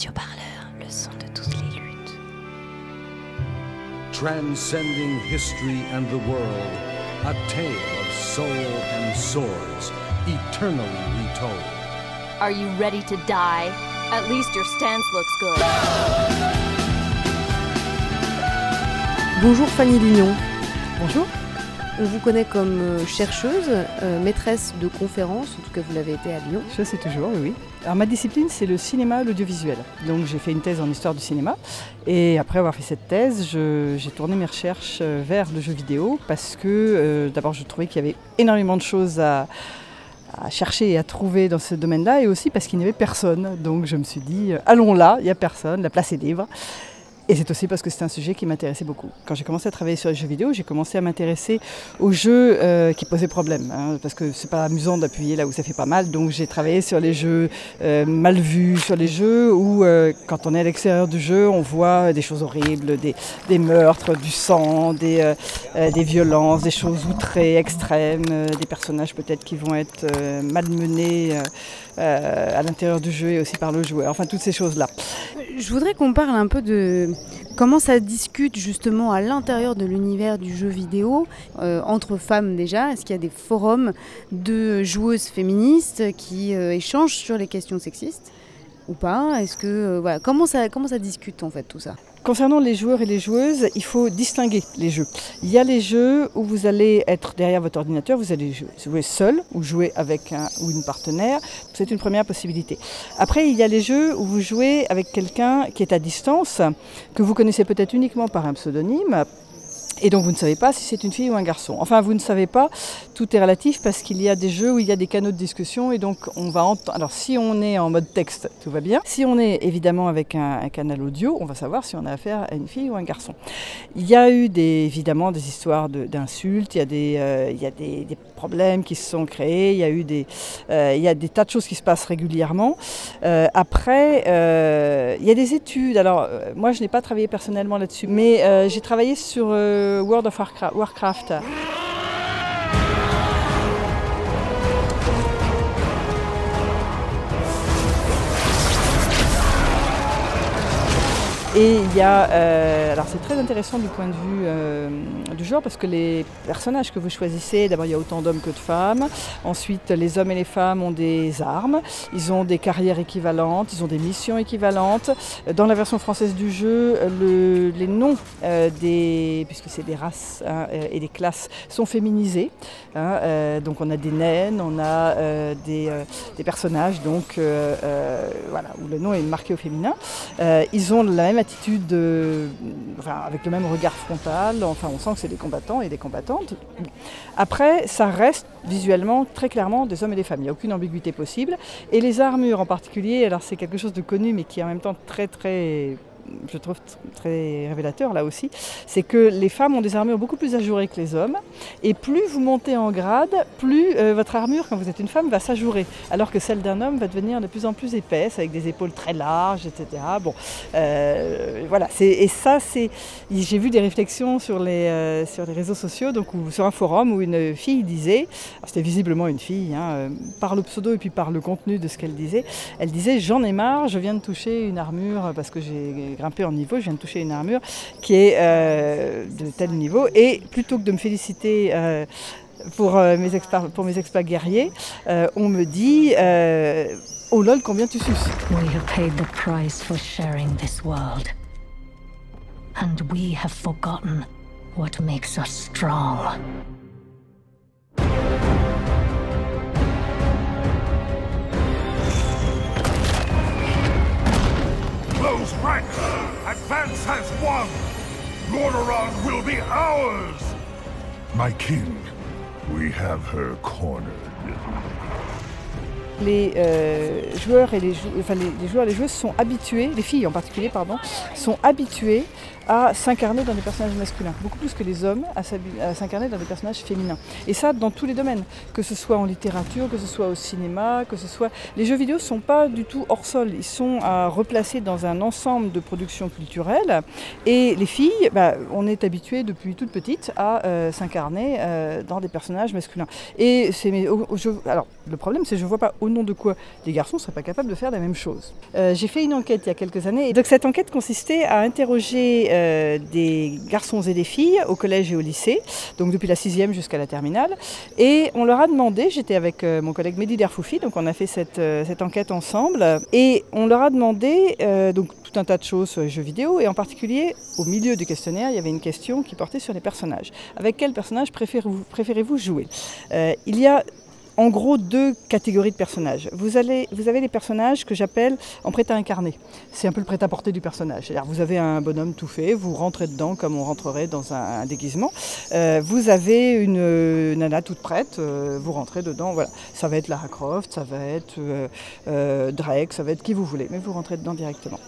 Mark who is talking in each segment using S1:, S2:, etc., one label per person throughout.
S1: radioparleur, le son de toutes les luttes.
S2: Transcending history and the world, a tale of soul and swords, eternally retold.
S3: Are you ready to die? At least your stance looks good.
S4: Bonjour Fanny Lignon.
S5: Bonjour.
S4: On vous connaît comme euh, chercheuse, euh, maîtresse de conférences, en tout cas vous l'avez été à Lyon.
S5: Je sais toujours, oui. Alors ma discipline, c'est le cinéma, l'audiovisuel. Donc j'ai fait une thèse en histoire du cinéma. Et après avoir fait cette thèse, j'ai tourné mes recherches euh, vers le jeu vidéo parce que d'abord je trouvais qu'il y avait énormément de choses à, à chercher et à trouver dans ce domaine-là et aussi parce qu'il n'y avait personne. Donc je me suis dit, allons là, il n'y a personne, la place est libre. Et c'est aussi parce que c'est un sujet qui m'intéressait beaucoup. Quand j'ai commencé à travailler sur les jeux vidéo, j'ai commencé à m'intéresser aux jeux euh, qui posaient problème. hein, parce que c'est pas amusant d'appuyer là où ça fait pas mal. Donc j'ai travaillé sur les jeux euh, mal vus, sur les jeux où euh, quand on est à l'extérieur du jeu, on voit des choses horribles, des, meurtres, du sang, des, violences, des choses outrées, extrêmes, des personnages peut-être qui vont être malmenés à l'intérieur du jeu et aussi par le joueur. Enfin toutes ces choses-là.
S4: Je voudrais qu'on parle un peu de comment ça discute justement à l'intérieur de l'univers du jeu vidéo, euh, entre femmes déjà? Est-ce qu'il y a des forums de joueuses féministes qui euh, échangent sur les questions sexistes? Ou pas Est-ce que euh, comment ça comment ça discute en fait tout ça
S5: Concernant les joueurs et les joueuses, il faut distinguer les jeux. Il y a les jeux où vous allez être derrière votre ordinateur, vous allez jouer seul ou jouer avec un ou une partenaire. C'est une première possibilité. Après, il y a les jeux où vous jouez avec quelqu'un qui est à distance, que vous connaissez peut-être uniquement par un pseudonyme. Et donc vous ne savez pas si c'est une fille ou un garçon. Enfin, vous ne savez pas, tout est relatif parce qu'il y a des jeux où il y a des canaux de discussion et donc on va entendre. Alors si on est en mode texte, tout va bien. Si on est évidemment avec un, canal audio, on va savoir si on a affaire à une fille ou un garçon. Il y a eu évidemment des histoires d'insultes, il y a, des, euh, des, problèmes qui se sont créés, il y a eu des, euh, tas de choses qui se passent régulièrement. Euh, après, il y a des études. Alors, moi, je n'ai pas travaillé personnellement là-dessus, mais j'ai travaillé sur World of Warcra- Warcraft. Et il y a, euh, alors c'est très intéressant du point de vue euh, du genre parce que les personnages que vous choisissez, d'abord il y a autant d'hommes que de femmes, ensuite les hommes et les femmes ont des armes, ils ont des carrières équivalentes, ils ont des missions équivalentes. Dans la version française du jeu, le- les noms euh, des, puisque c'est des races hein, euh, et des classes, sont féminisés. hein, euh, donc on a des naines, on a euh, des, des personnages donc voilà où le nom est marqué au féminin. Ils ont la même attitude, avec le même regard frontal. Enfin, on sent que c'est des combattants et des combattantes. Après, ça reste visuellement très clairement des hommes et des femmes. Il n'y a aucune ambiguïté possible. Et les armures en particulier, alors c'est quelque chose de connu, mais qui est en même temps très très je trouve très révélateur là aussi, c'est que les femmes ont des armures beaucoup plus ajourées que les hommes. Et plus vous montez en grade, plus euh, votre armure, quand vous êtes une femme, va s'ajourer. Alors que celle d'un homme va devenir de plus en plus épaisse, avec des épaules très larges, etc. Bon, euh, voilà. Et ça, c'est. J'ai vu des réflexions sur les, euh, sur les réseaux sociaux, donc où- sur un forum où une fille disait, c'était visiblement une fille, hein, par le pseudo et puis par le contenu de ce qu'elle disait, elle disait J'en ai marre, je viens de toucher une armure parce que j'ai grimpé en niveau, je viens de toucher une armure qui est euh, de tel niveau. Et plutôt que de me féliciter euh, pour, euh, mes exploits, pour mes exploits guerriers, euh, on me dit euh, Oh lol, combien tu suces
S1: We have paid the price for sharing this world. And we have forgotten what makes us strong.
S6: Close ranks! Advance has won! Lordaeron will be ours! My king, we have her cornered.
S5: Les euh, joueurs et les, les, les joueurs les joueuses sont habitués, les filles en particulier, pardon, sont habituées à s'incarner dans des personnages masculins, beaucoup plus que les hommes à s'incarner dans des personnages féminins. Et ça dans tous les domaines, que ce soit en littérature, que ce soit au cinéma, que ce soit... Les jeux vidéo ne sont pas du tout hors sol, ils sont à replacer dans un ensemble de productions culturelles. Et les filles, bah, on est habitué depuis toute petite à euh, s'incarner euh, dans des personnages masculins. Et c'est au- au alors le problème c'est que je ne vois pas où nom de quoi les garçons ne seraient pas capables de faire la même chose. Euh, j'ai fait une enquête il y a quelques années. Et donc cette enquête consistait à interroger euh, des garçons et des filles au collège et au lycée, donc depuis la sixième jusqu'à la terminale. Et on leur a demandé, j'étais avec euh, mon collègue Mehdi Derfoufi, donc on a fait cette, enquête ensemble, et on leur a demandé donc tout un tas de choses sur les jeux vidéo, et en particulier au milieu du questionnaire, il y avait une question qui portait sur les personnages. Avec quel personnage préférez-vous jouer? Il y a en gros deux catégories de personnages. Vous, allez, vous avez les personnages que j'appelle en prêt à incarner. C'est un peu le prêt-à-porter du personnage. C'est-à-dire vous avez un bonhomme tout fait, vous rentrez dedans comme on rentrerait dans un, déguisement. Euh, vous avez une euh, nana toute prête, euh, vous rentrez dedans. Voilà. Ça va être Lara Croft, ça va être Drake, ça va être qui vous voulez, mais vous rentrez dedans directement.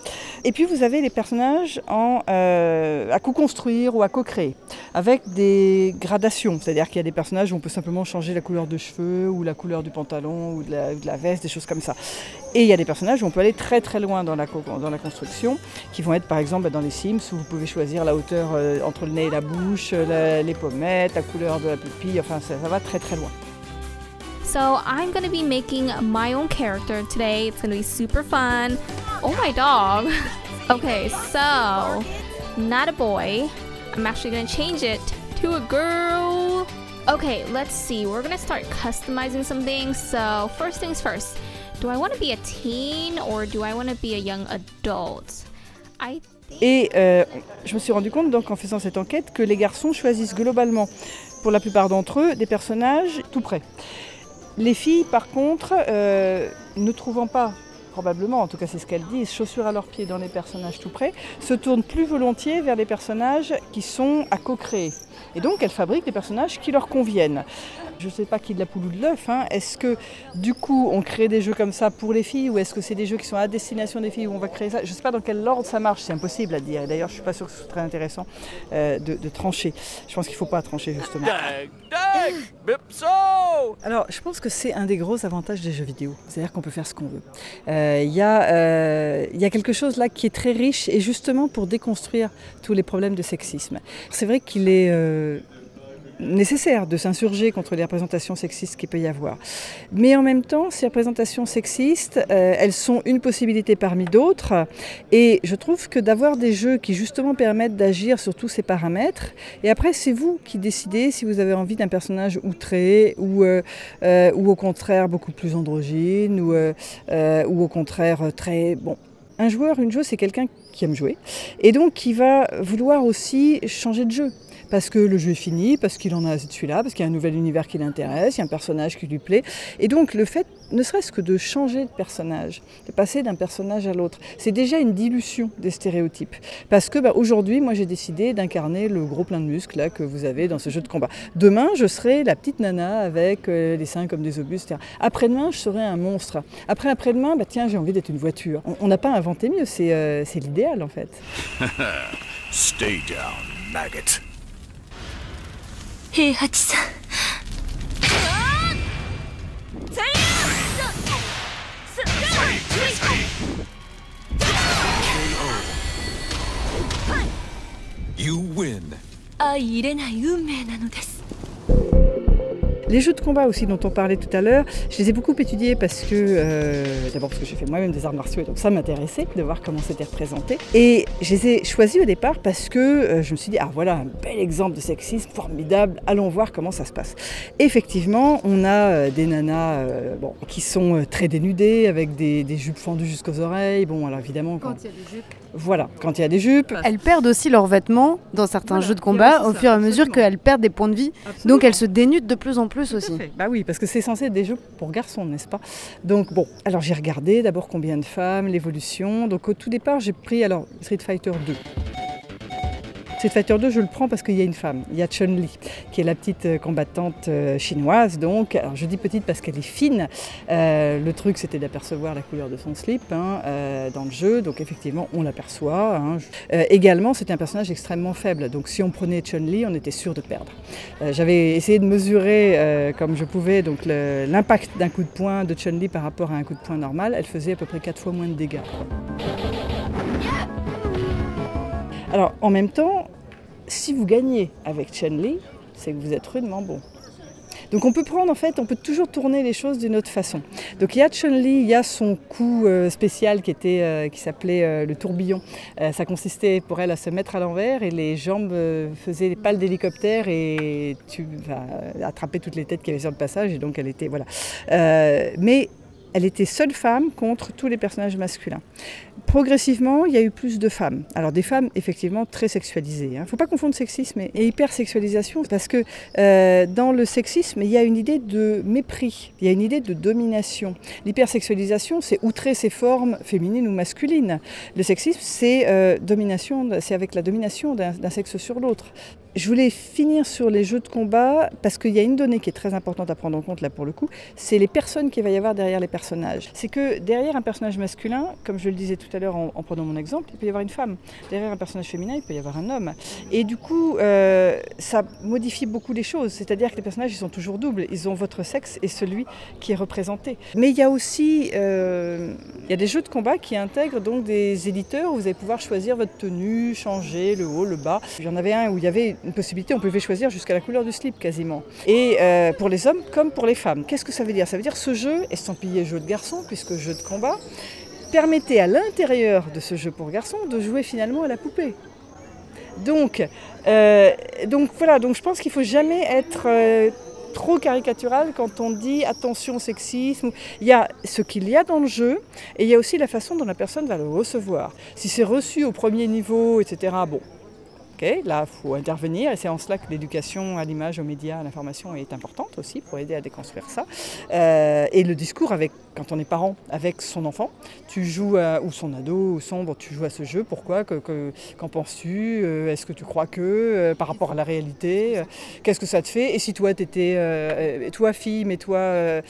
S5: Et puis vous avez les personnages à co-construire ou à co-créer, avec des gradations. C'est-à-dire qu'il y a des personnages où on peut simplement changer la couleur de cheveux ou la couleur du pantalon ou de la, veste, des choses comme ça. Et il y a des personnages où on peut aller très très loin dans la, dans la construction, qui vont être par exemple dans les Sims, où vous pouvez choisir la hauteur euh, entre le nez et la bouche, euh, les pommettes, la couleur de la pupille, enfin ça, ça va très très loin.
S7: So I'm gonna be making my own character today. It's gonna be super fun. Oh my dog. okay, so not a boy. I'm actually gonna change it to a girl. Okay, let's see. We're gonna start customizing some things. So first things first. Do I want to be a teen or do I want to be a young adult?
S5: Et euh, je me suis rendu compte donc en faisant cette enquête que les garçons choisissent globalement, pour la plupart d'entre eux, des personnages tout près. Les filles, par contre, euh, ne trouvant pas, probablement, en tout cas c'est ce qu'elles disent, chaussures à leurs pieds dans les personnages tout près, se tournent plus volontiers vers les personnages qui sont à co-créer. Et donc elles fabriquent des personnages qui leur conviennent. Je ne sais pas qui de la poule ou de l'œuf. hein. Est-ce que du coup on crée des jeux comme ça pour les filles ou est-ce que c'est des jeux qui sont à destination des filles où on va créer ça? Je ne sais pas dans quel ordre ça marche, c'est impossible à dire. D'ailleurs je ne suis pas sûre que ce soit très intéressant euh, de, trancher. Je pense qu'il ne faut pas trancher justement. Alors, je pense que c'est un des gros avantages des jeux vidéo. C'est-à-dire qu'on peut faire ce qu'on veut. Euh, Il y, a, euh, y a quelque chose là qui est très riche et justement pour déconstruire tous les problèmes de sexisme. C'est vrai qu'il est nécessaire de s'insurger contre les représentations sexistes qu'il peut y avoir. Mais en même temps, ces représentations sexistes, euh, elles sont une possibilité parmi d'autres. Et je trouve que d'avoir des jeux qui justement permettent d'agir sur tous ces paramètres, et après c'est vous qui décidez si vous avez envie d'un personnage outré ou, euh, euh, ou au contraire beaucoup plus androgyne ou, ou au contraire très... Bon, un joueur, une joueuse, c'est quelqu'un qui aime jouer et donc qui va vouloir aussi changer de jeu. Parce que le jeu est fini, parce qu'il en a de celui-là, parce qu'il y a un nouvel univers qui l'intéresse, il y a un personnage qui lui plaît. Et donc le fait, ne serait-ce que de changer de personnage, de passer d'un personnage à l'autre, c'est déjà une dilution des stéréotypes. Parce que bah, aujourd'hui, moi j'ai décidé d'incarner le gros plein de muscles là, que vous avez dans ce jeu de combat. Demain, je serai la petite nana avec euh, les seins comme des obus, etc. Après-demain, je serai un monstre. Après, après-demain, bah, tiens, j'ai envie d'être une voiture. On- n'a pas inventé mieux, c'est euh, l'idéal en fait.
S6: Stay down, maggot.
S1: 平八さん。
S6: You win.
S1: 相入れない運命なのです
S5: Les jeux de combat aussi dont on parlait tout à l'heure, je les ai beaucoup étudiés parce que, euh, d'abord parce que j'ai fait moi-même des arts martiaux et donc ça m'intéressait de voir comment c'était représenté. Et je les ai choisis au départ parce que euh, je me suis dit, ah voilà un bel exemple de sexisme formidable, allons voir comment ça se passe. Effectivement, on a euh, des nanas qui sont très dénudées avec des, des jupes fendues jusqu'aux oreilles. Bon, alors évidemment, quand,
S4: il y a des jupes.
S5: Voilà, quand il y a des jupes,
S4: Elles perdent aussi leurs vêtements dans certains
S5: Voilà,
S4: jeux de combat au
S5: ça,
S4: fur et à mesure qu'elles perdent des points de vie. Donc elles se dénudent de plus en plus
S5: Tout
S4: aussi.
S5: Bah oui, parce que c'est censé être des jeux pour garçons, n'est-ce pas? Donc bon, alors j'ai regardé d'abord combien de femmes, l'évolution. Donc au tout départ, j'ai pris alors Street Fighter 2. Street Fighter 2, je le prends parce qu'il y a une femme. Il y a Chun-Li, qui est la petite euh, combattante euh, chinoise. Donc, je dis petite parce qu'elle est fine. Euh, le truc, c'était d'apercevoir la couleur de son slip hein, dans le jeu. Donc, effectivement, on l'aperçoit. hein. Également, c'était un personnage extrêmement faible. Donc, si on prenait Chun-Li, on était sûr de perdre. J'avais essayé de mesurer comme je pouvais donc l'impact d'un coup de poing de Chun-Li par rapport à un coup de poing normal. Elle faisait à peu près 4 fois moins de dégâts. Alors en même temps, si vous gagnez avec Chun-Li, c'est que vous êtes rudement bon. Donc on peut prendre en fait, on peut toujours tourner les choses d'une autre façon. Donc il y a Chun-Li, il y a son coup euh, spécial qui, était, euh, qui s'appelait euh, le tourbillon. ça consistait pour elle à se mettre à l'envers et les jambes faisaient les pales d'hélicoptère et tu vas attraper toutes les têtes qui avaient sur le passage et donc elle était voilà. mais elle était seule femme contre tous les personnages masculins. Progressivement, il y a eu plus de femmes. Alors des femmes effectivement très sexualisées. Il hein. ne faut pas confondre sexisme et hypersexualisation parce que euh, dans le sexisme, il y a une idée de mépris, il y a une idée de domination. L'hypersexualisation, c'est outrer ses formes féminines ou masculines. Le sexisme, c'est euh, domination, c'est avec la domination d'un sexe sur l'autre. Je voulais finir sur les jeux de combat parce qu'il y a une donnée qui est très importante à prendre en compte là pour le coup, c'est les personnes qu'il va y avoir derrière les personnages. C'est que derrière un personnage masculin, comme je le disais tout à l'heure en, prenant mon exemple, il peut y avoir une femme. Derrière un personnage féminin, il peut y avoir un homme. Et du coup, euh, ça modifie beaucoup les choses. C'est-à-dire que les personnages, ils sont toujours doubles. Ils ont votre sexe et celui qui est représenté. Mais il y a aussi euh, il y a des jeux de combat qui intègrent donc des éditeurs où vous allez pouvoir choisir votre tenue, changer le haut, le bas. Il y en avait un où il y avait une possibilité, on pouvait choisir jusqu'à la couleur du slip quasiment. Et euh, pour les hommes comme pour les femmes. Qu'est-ce que ça veut dire? Ça veut dire ce jeu, estampillé jeu de garçon, puisque jeu de combat, permettait à l'intérieur de ce jeu pour garçons de jouer finalement à la poupée. Donc, euh, donc voilà, donc je pense qu'il ne faut jamais être euh, trop caricatural quand on dit attention au sexisme. Il y a ce qu'il y a dans le jeu et il y a aussi la façon dont la personne va le recevoir. Si c'est reçu au premier niveau, etc., bon, là, il faut intervenir et c'est en cela que l'éducation à l'image, aux médias, à l'information est importante aussi pour aider à déconstruire ça. Euh, et le discours avec, quand on est parent, avec son enfant, tu joues, ou son ado, ou son, tu joues à ce jeu, pourquoi, qu'en penses-tu, euh, est-ce que tu crois que, euh, par rapport à la réalité, qu'est-ce que ça te fait Et si toi, tu étais, toi fille, mais toi,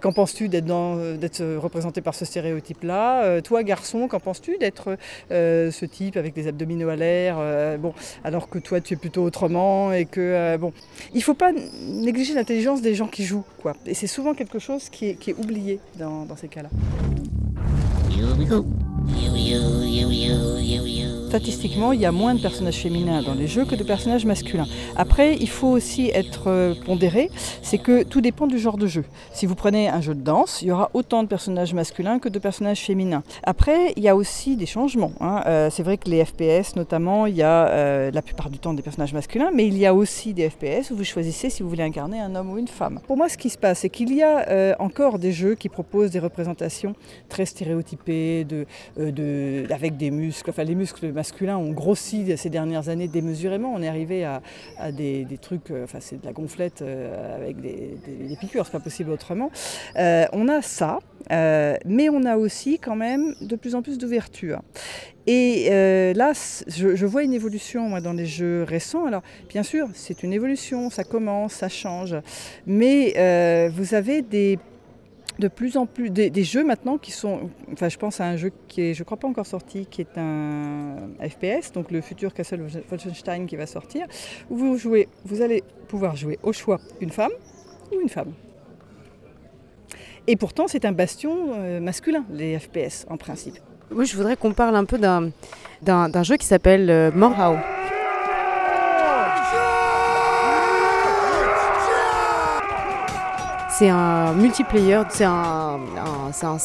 S5: qu'en penses-tu d'être, représenté par ce stéréotype-là Toi garçon, qu'en penses-tu d'être ce type avec des abdominaux à l'air Bon, alors que toi tu es plutôt autrement et que euh, bon, il faut pas négliger l'intelligence des gens qui jouent quoi. Et c'est souvent quelque chose qui est, oublié dans, dans ces cas-là. Statistiquement, il y a moins de personnages féminins dans les jeux que de personnages masculins. Après, il faut aussi être euh, pondéré, c'est que tout dépend du genre de jeu. Si vous prenez un jeu de danse, il y aura autant de personnages masculins que de personnages féminins. Après, il y a aussi des changements. Hein. Euh, c'est vrai que les FPS, notamment, il y a euh, la plupart du temps des personnages masculins, mais il y a aussi des FPS où vous choisissez si vous voulez incarner un homme ou une femme. Pour moi, ce qui se passe, c'est qu'il y a encore des jeux qui proposent des représentations très stéréotypées, avec des muscles, enfin les muscles masculins ont grossi ces dernières années démesurément. On est arrivé à, des, trucs, euh, enfin c'est de la gonflette euh, avec des, des, piqûres, c'est pas possible autrement. Euh, on a ça, mais on a aussi quand même de plus en plus d'ouverture. Et là, je, vois une évolution dans les jeux récents. Alors, bien sûr, c'est une évolution, ça commence, ça change. Mais vous avez des de plus en plus des, jeux maintenant qui sont, enfin je pense à un jeu qui est, je crois pas encore sorti, qui est un FPS, donc le futur Castle Wolfenstein qui va sortir, où vous jouez, vous allez pouvoir jouer au choix une femme ou une femme. Et pourtant c'est un bastion euh, masculin les FPS en principe.
S4: Oui, je voudrais qu'on parle un peu d'un jeu qui s'appelle euh, C'est un multiplayer, c'est un,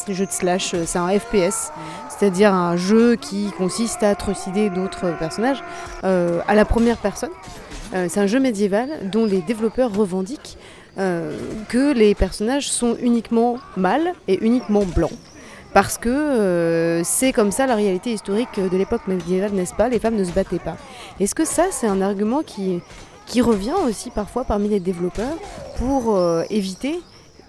S4: jeu de slash, c'est un FPS, c'est-à-dire un jeu qui consiste à trucider d'autres personnages euh, à la première personne. Euh, c'est un jeu médiéval dont les développeurs revendiquent euh, que les personnages sont uniquement mâles et uniquement blancs parce que c'est comme ça la réalité historique de l'époque médiévale, n'est-ce pas? Les femmes ne se battaient pas. Est-ce que ça, c'est un argument qui, qui revient aussi parfois parmi les développeurs pour euh, éviter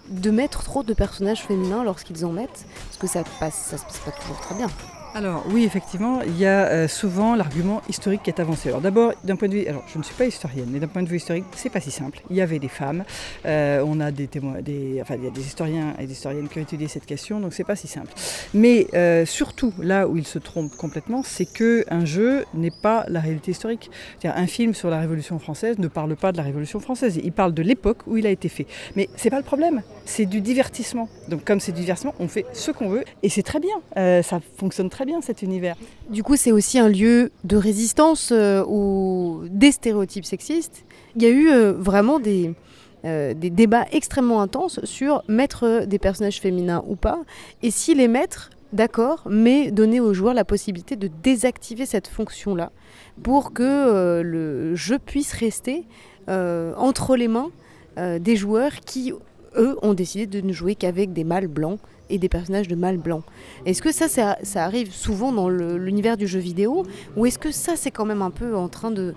S4: de mettre trop de personnages féminins lorsqu'ils en mettent, parce que ça passe, ça se passe pas toujours très bien.
S5: Alors oui, effectivement, il y a euh, souvent l'argument historique qui est avancé. Alors d'abord, d'un point de vue, alors je ne suis pas historienne, mais d'un point de vue historique, c'est pas si simple. Il y avait des femmes, euh, on a des témoins, des, enfin il y a des historiens et des historiennes qui ont étudié cette question, donc c'est pas si simple. Mais euh, surtout, là où ils se trompent complètement, c'est que un jeu n'est pas la réalité historique. C'est-à-dire un film sur la Révolution française ne parle pas de la Révolution française, il parle de l'époque où il a été fait. Mais c'est pas le problème, c'est du divertissement. Donc comme c'est du divertissement, on fait ce qu'on veut et c'est très bien, ça fonctionne très bien
S4: Du coup, c'est aussi un lieu de résistance euh, des stéréotypes sexistes. Il y a eu euh, vraiment des, euh, des débats extrêmement intenses sur mettre des personnages féminins ou pas, et si les mettre, d'accord, mais donner aux joueurs la possibilité de désactiver cette fonction-là pour que le jeu puisse rester entre les mains des joueurs qui, eux, ont décidé de ne jouer qu'avec des mâles blancs et des personnages de mâles blancs. Est-ce que ça, ça, arrive souvent dans l'univers du jeu vidéo ou est-ce que ça, c'est quand même un peu en train de,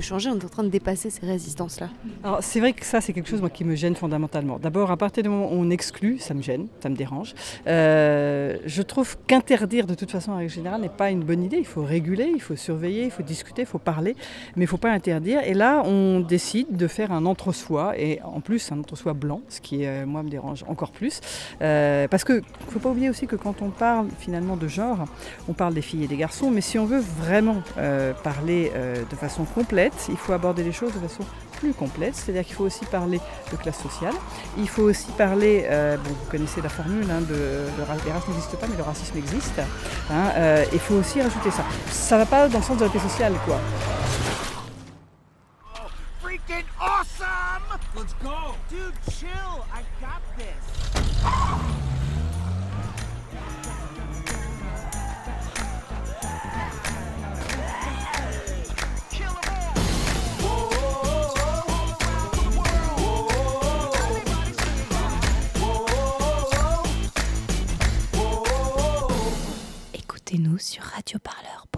S4: changer, on est en train de dépasser ces résistances-là?
S5: Alors c'est vrai que ça, c'est quelque chose moi, qui me gêne fondamentalement. D'abord, à partir du moment où on exclut, ça me gêne, ça me dérange. Euh, je trouve qu'interdire de toute façon en règle générale n'est pas une bonne idée. Il faut réguler, il faut surveiller, il faut discuter, il faut parler, mais il ne faut pas interdire. Et là, on décide de faire un entre-soi, et en plus un entre-soi blanc, ce qui, euh, moi, me dérange encore plus. Euh, parce que il ne faut pas oublier aussi que quand on parle finalement de genre, on parle des filles et des garçons, mais si on veut vraiment euh, parler euh, de façon complète, il faut aborder les choses de façon plus complète, c'est-à-dire qu'il faut aussi parler de classe sociale, il faut aussi parler, euh, vous connaissez la formule, hein, les races n'existent pas, mais le racisme existe, hein, il faut aussi rajouter ça. Ça va pas dans le sens de la paix sociale, quoi. awesome! Let's go! Dude, chill!
S1: Nous sur radioparleur.com.